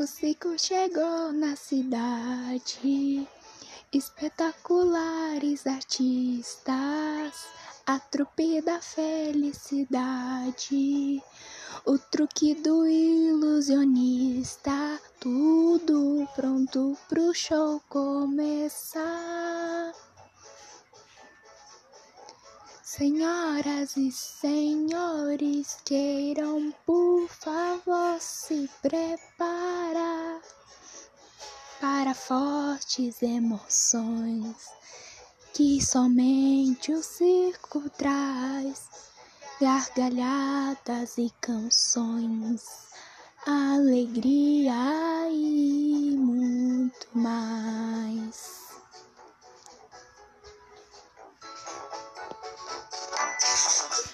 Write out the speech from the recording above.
O ciclo chegou na cidade, espetaculares artistas, a trupe da felicidade, o truque do ilusionista, tudo pronto pro show começar. Senhoras e senhores, queiram por favor se preparar para fortes emoções que somente o circo traz, gargalhadas e canções, alegria e muito mais.